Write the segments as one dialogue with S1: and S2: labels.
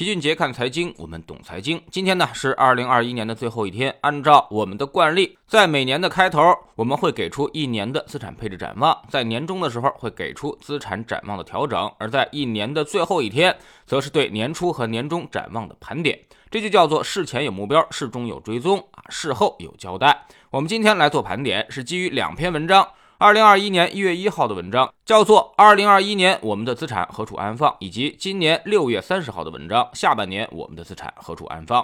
S1: 齐俊杰看财经，我们懂财经。今天呢是二零二一年的最后一天，按照我们的惯例，在每年的开头，我们会给出一年的资产配置展望；在年终的时候，会给出资产展望的调整；而在一年的最后一天，则是对年初和年终展望的盘点。这就叫做事前有目标，事中有追踪啊，事后有交代。我们今天来做盘点，是基于两篇文章。二零二一年一月一号的文章叫做《二零二一年我们的资产何处安放》，以及今年六月三十号的文章《下半年我们的资产何处安放》。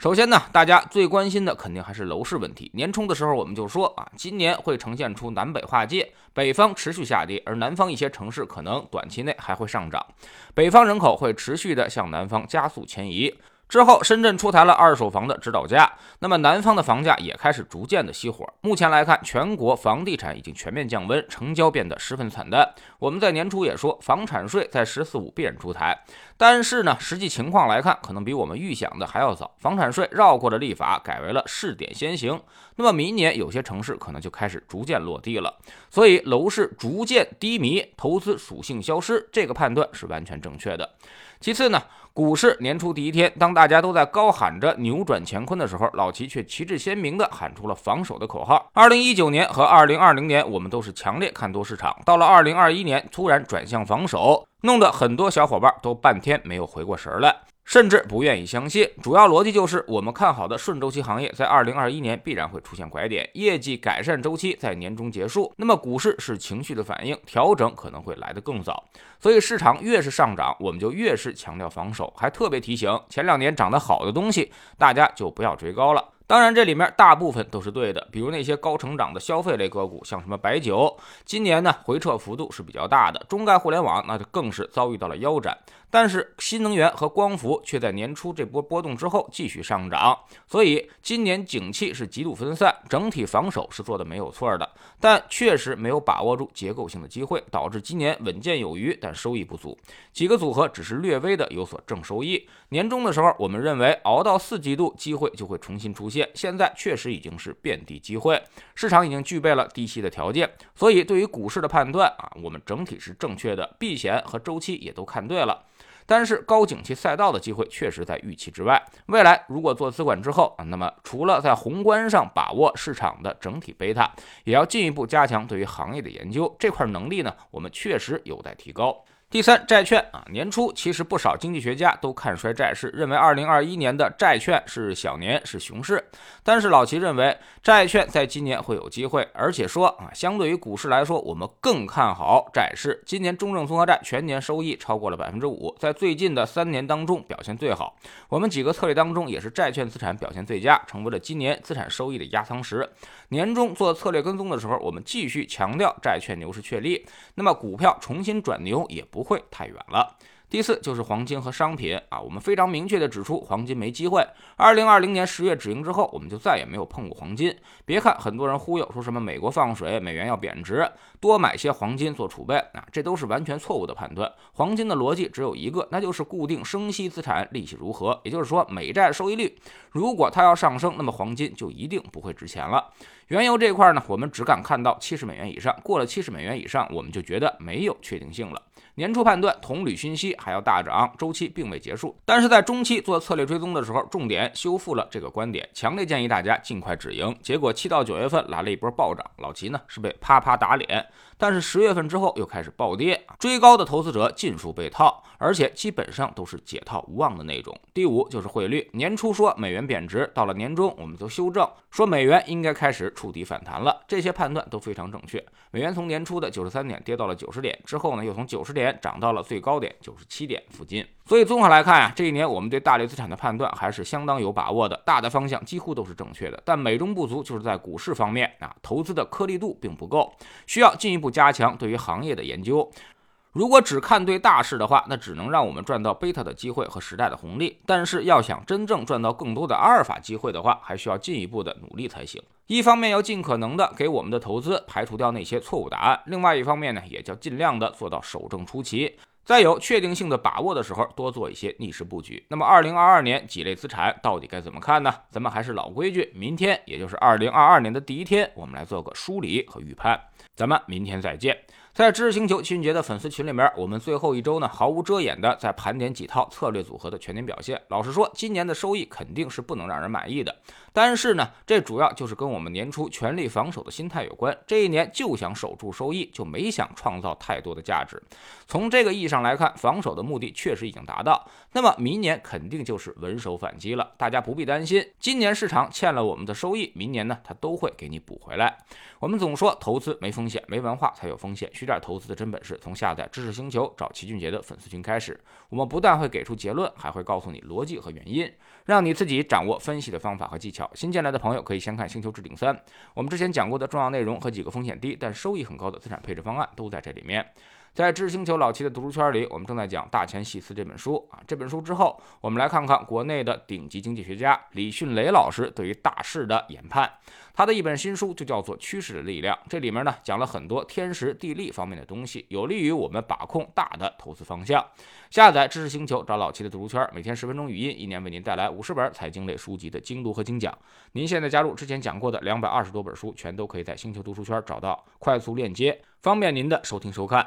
S1: 首先呢，大家最关心的肯定还是楼市问题。年初的时候我们就说啊，今年会呈现出南北划界，北方持续下跌，而南方一些城市可能短期内还会上涨。北方人口会持续的向南方加速迁移。之后，深圳出台了二手房的指导价，那么南方的房价也开始逐渐的熄火。目前来看，全国房地产已经全面降温，成交变得十分惨淡。我们在年初也说，房产税在“十四五”必然出台，但是呢，实际情况来看，可能比我们预想的还要早。房产税绕过了立法，改为了试点先行。那么明年有些城市可能就开始逐渐落地了，所以楼市逐渐低迷，投资属性消失，这个判断是完全正确的。其次呢，股市年初第一天，当大家都在高喊着扭转乾坤的时候，老齐却旗帜鲜明地喊出了防守的口号。二零一九年和二零二零年，我们都是强烈看多市场，到了二零二一年，突然转向防守，弄得很多小伙伴都半天没有回过神来。甚至不愿意相信，主要逻辑就是我们看好的顺周期行业在二零二一年必然会出现拐点，业绩改善周期在年终结束。那么股市是情绪的反应，调整可能会来得更早。所以市场越是上涨，我们就越是强调防守，还特别提醒前两年涨得好的东西，大家就不要追高了。当然，这里面大部分都是对的，比如那些高成长的消费类个股，像什么白酒，今年呢回撤幅度是比较大的。中概互联网那就更是遭遇到了腰斩，但是新能源和光伏却在年初这波波动之后继续上涨。所以今年景气是极度分散，整体防守是做的没有错的，但确实没有把握住结构性的机会，导致今年稳健有余，但收益不足。几个组合只是略微的有所正收益。年终的时候，我们认为熬到四季度，机会就会重新出现。现在确实已经是遍地机会，市场已经具备了低息的条件，所以对于股市的判断啊，我们整体是正确的，避险和周期也都看对了。但是高景气赛道的机会确实在预期之外。未来如果做资管之后啊，那么除了在宏观上把握市场的整体贝塔，也要进一步加强对于行业的研究，这块能力呢，我们确实有待提高。第三，债券啊，年初其实不少经济学家都看衰债市，认为二零二一年的债券是小年，是熊市。但是老齐认为，债券在今年会有机会，而且说啊，相对于股市来说，我们更看好债市。今年中证综合债全年收益超过了百分之五，在最近的三年当中表现最好。我们几个策略当中，也是债券资产表现最佳，成为了今年资产收益的压舱石。年终做策略跟踪的时候，我们继续强调债券牛市确立，那么股票重新转牛也不不会太远了。第四就是黄金和商品啊，我们非常明确的指出黄金没机会。二零二零年十月止盈之后，我们就再也没有碰过黄金。别看很多人忽悠说什么美国放水，美元要贬值，多买些黄金做储备啊，这都是完全错误的判断。黄金的逻辑只有一个，那就是固定生息资产利息如何，也就是说美债收益率，如果它要上升，那么黄金就一定不会值钱了。原油这块呢，我们只敢看到七十美元以上，过了七十美元以上，我们就觉得没有确定性了。年初判断铜铝熏锡还要大涨，周期并未结束，但是在中期做策略追踪的时候，重点修复了这个观点，强烈建议大家尽快止盈。结果七到九月份来了一波暴涨，老齐呢是被啪啪打脸，但是十月份之后又开始暴跌，追高的投资者尽数被套，而且基本上都是解套无望的那种。第五就是汇率，年初说美元贬值，到了年终我们就修正说美元应该开始触底反弹了，这些判断都非常正确。美元从年初的九十三点跌到了九十点，之后呢又从九十点。点涨到了最高点九十七点附近，所以综合来看啊，这一年我们对大类资产的判断还是相当有把握的，大的方向几乎都是正确的。但美中不足就是在股市方面啊，投资的颗粒度并不够，需要进一步加强对于行业的研究。如果只看对大势的话，那只能让我们赚到贝塔的机会和时代的红利。但是要想真正赚到更多的阿尔法机会的话，还需要进一步的努力才行。一方面要尽可能的给我们的投资排除掉那些错误答案，另外一方面呢，也叫尽量的做到守正出奇，在有确定性的把握的时候，多做一些逆势布局。那么，二零二二年几类资产到底该怎么看呢？咱们还是老规矩，明天也就是二零二二年的第一天，我们来做个梳理和预判。咱们明天再见。在知识星球齐俊杰的粉丝群里面，我们最后一周呢，毫无遮掩的在盘点几套策略组合的全年表现。老实说，今年的收益肯定是不能让人满意的。但是呢，这主要就是跟我们年初全力防守的心态有关。这一年就想守住收益，就没想创造太多的价值。从这个意义上来看，防守的目的确实已经达到。那么明年肯定就是稳守反击了，大家不必担心。今年市场欠了我们的收益，明年呢，它都会给你补回来。我们总说投资没风险，没文化才有风险。学点投资的真本事，从下载知识星球找齐俊杰的粉丝群开始。我们不但会给出结论，还会告诉你逻辑和原因，让你自己掌握分析的方法和技巧。新进来的朋友可以先看《星球置顶三》，我们之前讲过的重要内容和几个风险低但收益很高的资产配置方案都在这里面。在知识星球老七的读书圈里，我们正在讲《大钱细思》这本书啊。这本书之后，我们来看看国内的顶级经济学家李迅雷老师对于大势的研判。他的一本新书就叫做《趋势的力量》，这里面呢讲了很多天时地利方面的东西，有利于我们把控大的投资方向。下载知识星球，找老七的读书圈，每天十分钟语音，一年为您带来五十本财经类书籍的精读和精讲。您现在加入之前讲过的两百二十多本书，全都可以在星球读书圈找到快速链接，方便您的收听收看。